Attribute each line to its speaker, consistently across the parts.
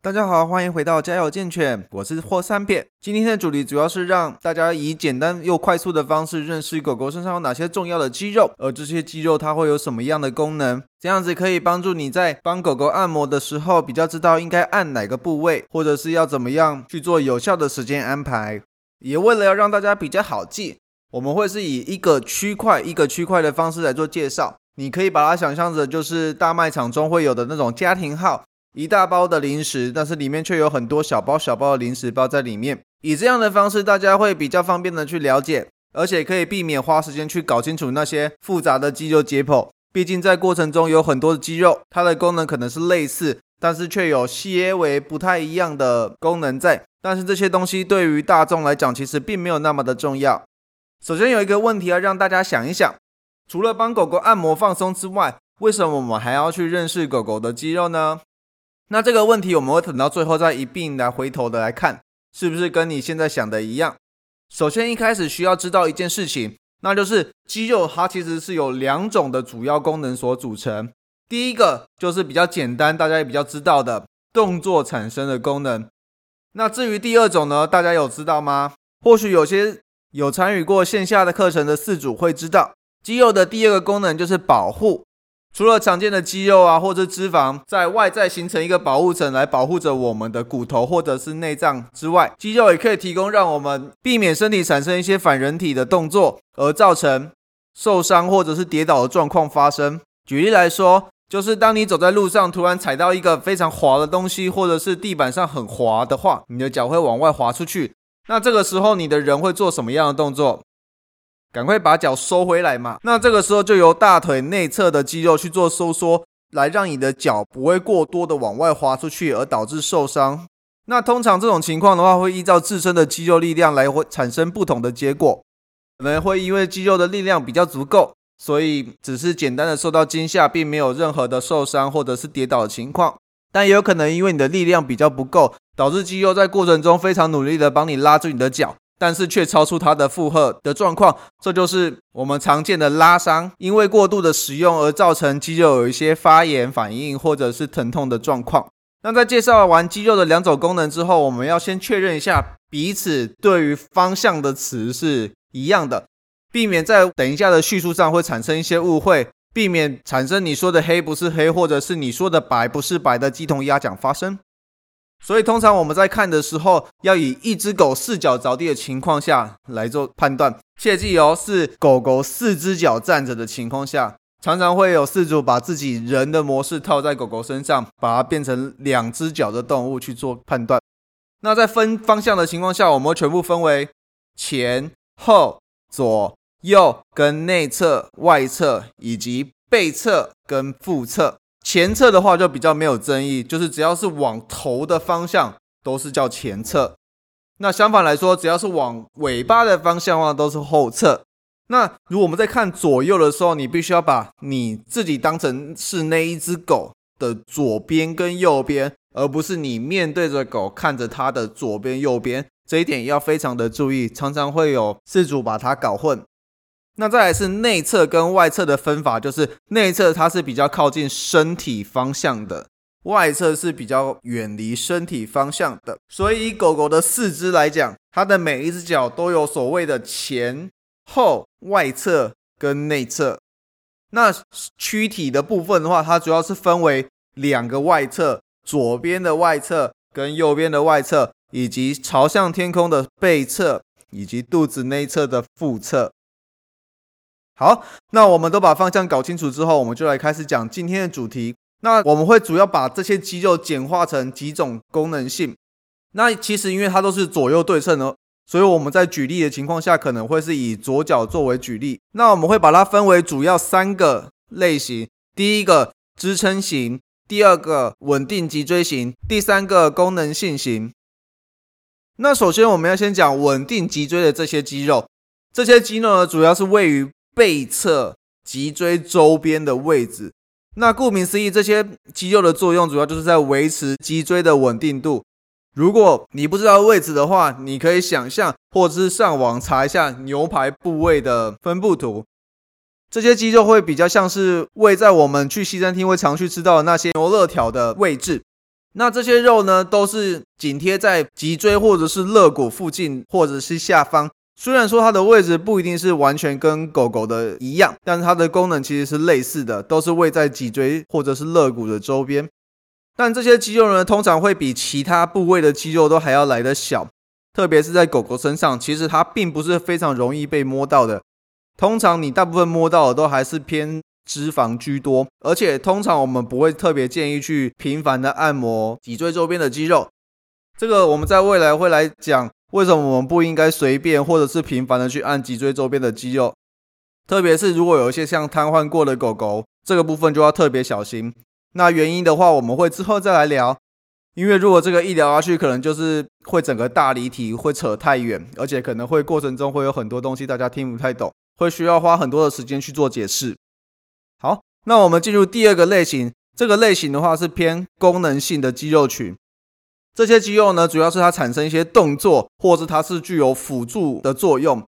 Speaker 1: 大家好，欢迎回到家有健犬，我是霍三片。今天的主题主要是让大家以简单又快速的方式认识狗狗身上有哪些重要的肌肉，而这些肌肉它会有什么样的功能，这样子可以帮助你在帮狗狗按摩的时候比较知道应该按哪个部位，或者是要怎么样去做有效的时间安排。也为了要让大家比较好记，我们会是以一个区块一个区块的方式来做介绍。你可以把它想象着就是大卖场中会有的那种家庭号。一大包的零食，但是里面却有很多小包小包的零食包在里面。以这样的方式，大家会比较方便的去了解，而且可以避免花时间去搞清楚那些复杂的肌肉解剖。毕竟在过程中有很多的肌肉，它的功能可能是类似，但是却有些微不太一样的功能在。但是这些东西对于大众来讲，其实并没有那么的重要。首先有一个问题要让大家想一想：除了帮狗狗按摩放松之外，为什么我们还要去认识狗狗的肌肉呢？那这个问题我们会等到最后再一并来回头的来看，是不是跟你现在想的一样？首先一开始需要知道一件事情，那就是肌肉它其实是有两种的主要功能所组成。第一个就是比较简单，大家也比较知道的动作产生的功能。那至于第二种呢，大家有知道吗？或许有些有参与过线下的课程的四组会知道，肌肉的第二个功能就是保护。除了常见的肌肉啊，或者脂肪在外在形成一个保护层来保护着我们的骨头或者是内脏之外，肌肉也可以提供让我们避免身体产生一些反人体的动作，而造成受伤或者是跌倒的状况发生。举例来说，就是当你走在路上，突然踩到一个非常滑的东西，或者是地板上很滑的话，你的脚会往外滑出去。那这个时候，你的人会做什么样的动作？赶快把脚收回来嘛！那这个时候就由大腿内侧的肌肉去做收缩，来让你的脚不会过多的往外滑出去，而导致受伤。那通常这种情况的话，会依照自身的肌肉力量来会产生不同的结果。可能会因为肌肉的力量比较足够，所以只是简单的受到惊吓，并没有任何的受伤或者是跌倒的情况。但也有可能因为你的力量比较不够，导致肌肉在过程中非常努力的帮你拉住你的脚。但是却超出它的负荷的状况，这就是我们常见的拉伤，因为过度的使用而造成肌肉有一些发炎反应或者是疼痛的状况。那在介绍完肌肉的两种功能之后，我们要先确认一下彼此对于方向的词是一样的，避免在等一下的叙述上会产生一些误会，避免产生你说的黑不是黑，或者是你说的白不是白的鸡同鸭讲发生。所以，通常我们在看的时候，要以一只狗四脚着地的情况下来做判断。切记哦，是狗狗四只脚站着的情况下，常常会有饲主把自己人的模式套在狗狗身上，把它变成两只脚的动物去做判断。那在分方向的情况下，我们会全部分为前后、左右、跟内侧、外侧，以及背侧跟腹侧。前侧的话就比较没有争议，就是只要是往头的方向都是叫前侧。那相反来说，只要是往尾巴的方向的话都是后侧。那如果我们在看左右的时候，你必须要把你自己当成是那一只狗的左边跟右边，而不是你面对着狗看着它的左边右边。这一点要非常的注意，常常会有饲主把它搞混。那再来是内侧跟外侧的分法，就是内侧它是比较靠近身体方向的，外侧是比较远离身体方向的。所以以狗狗的四肢来讲，它的每一只脚都有所谓的前后、外侧跟内侧。那躯体的部分的话，它主要是分为两个外侧，左边的外侧跟右边的外侧，以及朝向天空的背侧，以及肚子内侧的腹侧。好，那我们都把方向搞清楚之后，我们就来开始讲今天的主题。那我们会主要把这些肌肉简化成几种功能性。那其实因为它都是左右对称的，所以我们在举例的情况下，可能会是以左脚作为举例。那我们会把它分为主要三个类型：第一个支撑型，第二个稳定脊椎型，第三个功能性型。那首先我们要先讲稳定脊椎的这些肌肉，这些肌肉呢，主要是位于。背侧脊椎周边的位置，那顾名思义，这些肌肉的作用主要就是在维持脊椎的稳定度。如果你不知道位置的话，你可以想象，或者是上网查一下牛排部位的分布图。这些肌肉会比较像是位在我们去西餐厅会常去吃到的那些牛肋条的位置。那这些肉呢，都是紧贴在脊椎或者是肋骨附近，或者是下方。虽然说它的位置不一定是完全跟狗狗的一样，但是它的功能其实是类似的，都是位在脊椎或者是肋骨的周边。但这些肌肉呢，通常会比其他部位的肌肉都还要来得小，特别是在狗狗身上，其实它并不是非常容易被摸到的。通常你大部分摸到的都还是偏脂肪居多，而且通常我们不会特别建议去频繁的按摩脊椎周边的肌肉。这个我们在未来会来讲。为什么我们不应该随便或者是频繁的去按脊椎周边的肌肉？特别是如果有一些像瘫痪过的狗狗，这个部分就要特别小心。那原因的话，我们会之后再来聊。因为如果这个一聊下去，可能就是会整个大离题，会扯太远，而且可能会过程中会有很多东西大家听不太懂，会需要花很多的时间去做解释。好，那我们进入第二个类型，这个类型的话是偏功能性的肌肉群。这些肌肉呢，主要是它产生一些动作，或是它是具有辅助的作用，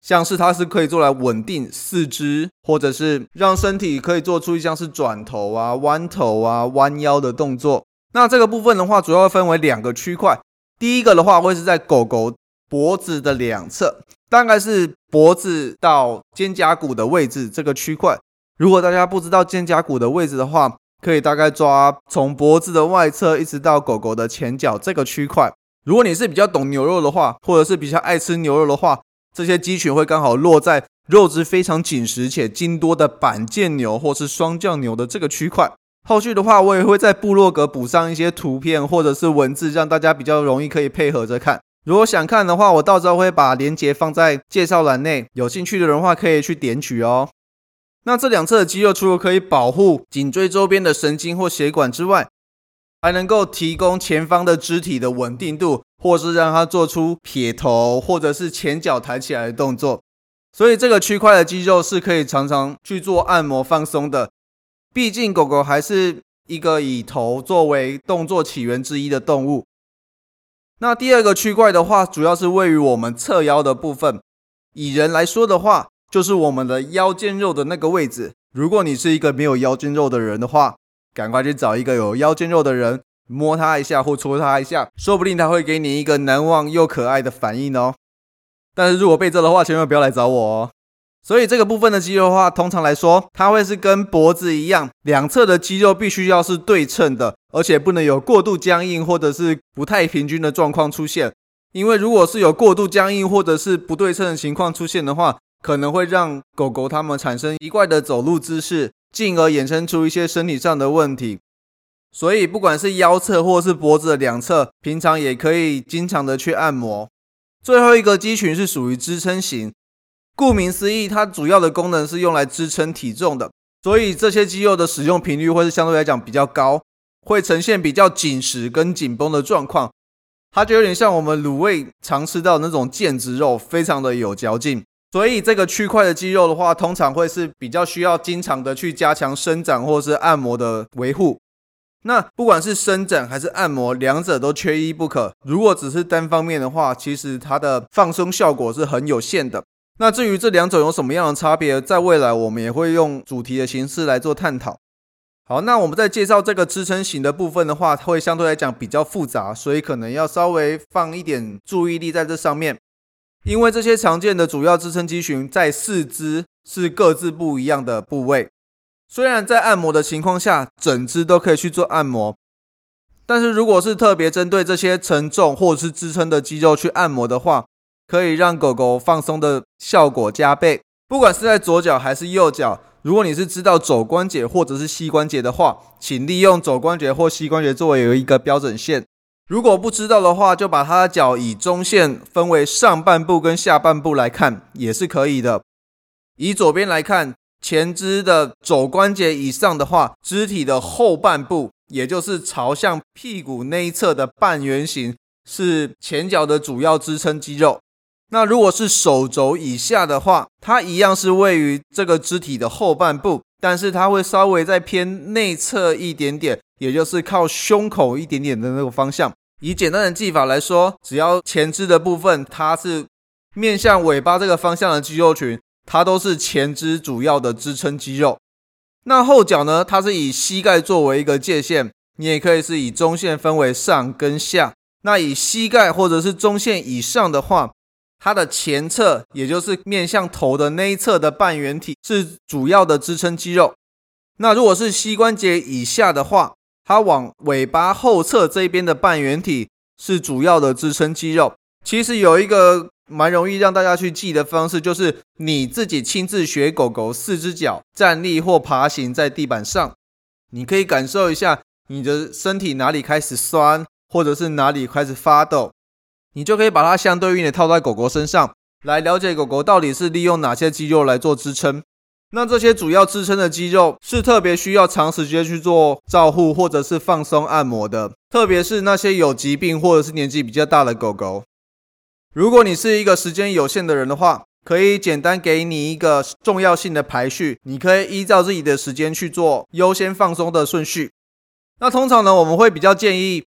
Speaker 1: 像是它是可以做来稳定四肢，或者是让身体可以做出像是转头啊、弯头啊、弯腰的动作。那这个部分的话，主要分为两个区块。第一个的话，会是在狗狗脖子的两侧，大概是脖子到肩胛骨的位置这个区块。如果大家不知道肩胛骨的位置的话，可以大概抓从脖子的外侧一直到狗狗的前脚这个区块。如果你是比较懂牛肉的话，或者是比较爱吃牛肉的话，这些肌群会刚好落在肉质非常紧实且筋多的板腱牛或是双降牛的这个区块。后续的话，我也会在部落格补上一些图片或者是文字，让大家比较容易可以配合着看。如果想看的话，我到时候会把链接放在介绍栏内，有兴趣的人话可以去点取哦。那这两侧的肌肉除了可以保护颈椎周边的神经或血管之外，还能够提供前方的肢体的稳定度，或是让它做出撇头或者是前脚抬起来的动作。所以这个区块的肌肉是可以常常去做按摩放松的。毕竟狗狗还是一个以头作为动作起源之一的动物。那第二个区块的话，主要是位于我们侧腰的部分。以人来说的话，就是我们的腰间肉的那个位置。如果你是一个没有腰间肉的人的话，赶快去找一个有腰间肉的人，摸他一下或戳他一下，说不定他会给你一个难忘又可爱的反应哦。但是如果被蛰的话，千万不要来找我哦。所以这个部分的肌肉的话，通常来说，它会是跟脖子一样，两侧的肌肉必须要是对称的，而且不能有过度僵硬或者是不太平均的状况出现。因为如果是有过度僵硬或者是不对称的情况出现的话，可能会让狗狗它们产生奇怪的走路姿势，进而衍生出一些身体上的问题。所以，不管是腰侧或是脖子的两侧，平常也可以经常的去按摩。最后一个肌群是属于支撑型，顾名思义，它主要的功能是用来支撑体重的。所以，这些肌肉的使用频率会是相对来讲比较高，会呈现比较紧实跟紧绷的状况。它就有点像我们卤味常吃到那种腱子肉，非常的有嚼劲。所以这个区块的肌肉的话，通常会是比较需要经常的去加强伸展或是按摩的维护。那不管是伸展还是按摩，两者都缺一不可。如果只是单方面的话，其实它的放松效果是很有限的。那至于这两种有什么样的差别，在未来我们也会用主题的形式来做探讨。好，那我们在介绍这个支撑型的部分的话，会相对来讲比较复杂，所以可能要稍微放一点注意力在这上面。因为这些常见的主要支撑肌群在四肢是各自不一样的部位，虽然在按摩的情况下，整只都可以去做按摩，但是如果是特别针对这些承重或者是支撑的肌肉去按摩的话，可以让狗狗放松的效果加倍。不管是在左脚还是右脚，如果你是知道肘关节或者是膝关节的话，请利用肘关节或膝关节作为有一个标准线。如果不知道的话，就把它的脚以中线分为上半部跟下半部来看，也是可以的。以左边来看，前肢的肘关节以上的话，肢体的后半部，也就是朝向屁股那一侧的半圆形，是前脚的主要支撑肌肉。那如果是手肘以下的话，它一样是位于这个肢体的后半部，但是它会稍微再偏内侧一点点，也就是靠胸口一点点的那个方向。以简单的技法来说，只要前肢的部分它是面向尾巴这个方向的肌肉群，它都是前肢主要的支撑肌肉。那后脚呢，它是以膝盖作为一个界限，你也可以是以中线分为上跟下。那以膝盖或者是中线以上的话，它的前侧，也就是面向头的那一侧的半圆体是主要的支撑肌肉。那如果是膝关节以下的话，它往尾巴后侧这边的半圆体是主要的支撑肌肉。其实有一个蛮容易让大家去记的方式，就是你自己亲自学狗狗四只脚站立或爬行在地板上，你可以感受一下你的身体哪里开始酸。或者是哪里开始发抖，你就可以把它相对应的套在狗狗身上，来了解狗狗到底是利用哪些肌肉来做支撑。那这些主要支撑的肌肉是特别需要长时间去做照护或者是放松按摩的，特别是那些有疾病或者是年纪比较大的狗狗。如果你是一个时间有限的人的话，可以简单给你一个重要性的排序，你可以依照自己的时间去做优先放松的顺序。那通常呢，我们会比较建议。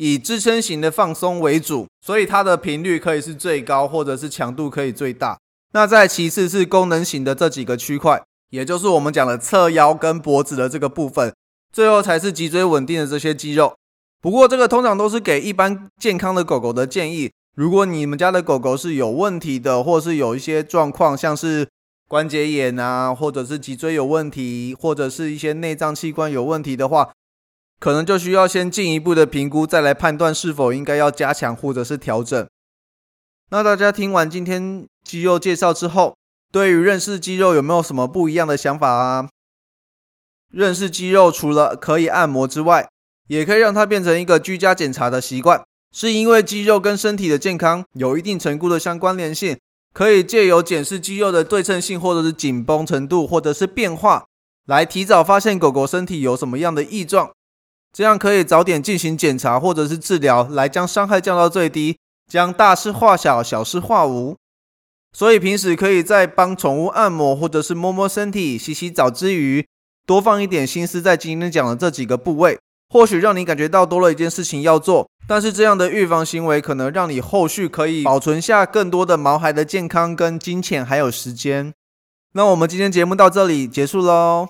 Speaker 1: 以支撑型的放松为主，所以它的频率可以是最高，或者是强度可以最大。那再其次是功能型的这几个区块，也就是我们讲的侧腰跟脖子的这个部分，最后才是脊椎稳定的这些肌肉。不过这个通常都是给一般健康的狗狗的建议。如果你们家的狗狗是有问题的，或是有一些状况，像是关节炎啊，或者是脊椎有问题，或者是一些内脏器官有问题的话，可能就需要先进一步的评估，再来判断是否应该要加强或者是调整。那大家听完今天肌肉介绍之后，对于认识肌肉有没有什么不一样的想法啊？认识肌肉除了可以按摩之外，也可以让它变成一个居家检查的习惯，是因为肌肉跟身体的健康有一定程度的相关联性，可以借由检视肌肉的对称性或者是紧绷程度或者是变化，来提早发现狗狗身体有什么样的异状。这样可以早点进行检查或者是治疗，来将伤害降到最低，将大事化小，小事化无。所以平时可以在帮宠物按摩或者是摸摸身体、洗洗澡之余，多放一点心思在今天讲的这几个部位，或许让你感觉到多了一件事情要做。但是这样的预防行为，可能让你后续可以保存下更多的毛孩的健康、跟金钱还有时间。那我们今天节目到这里结束喽。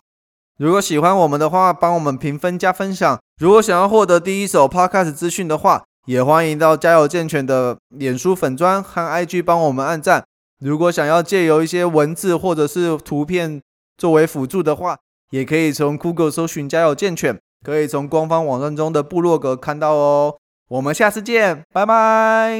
Speaker 1: 如果喜欢我们的话，帮我们评分加分享。如果想要获得第一手 Podcast 资讯的话，也欢迎到加油健全的脸书粉砖和 IG 帮我们按赞。如果想要借由一些文字或者是图片作为辅助的话，也可以从 Google 搜寻家有健犬，可以从官方网站中的部落格看到哦。我们下次见，拜拜。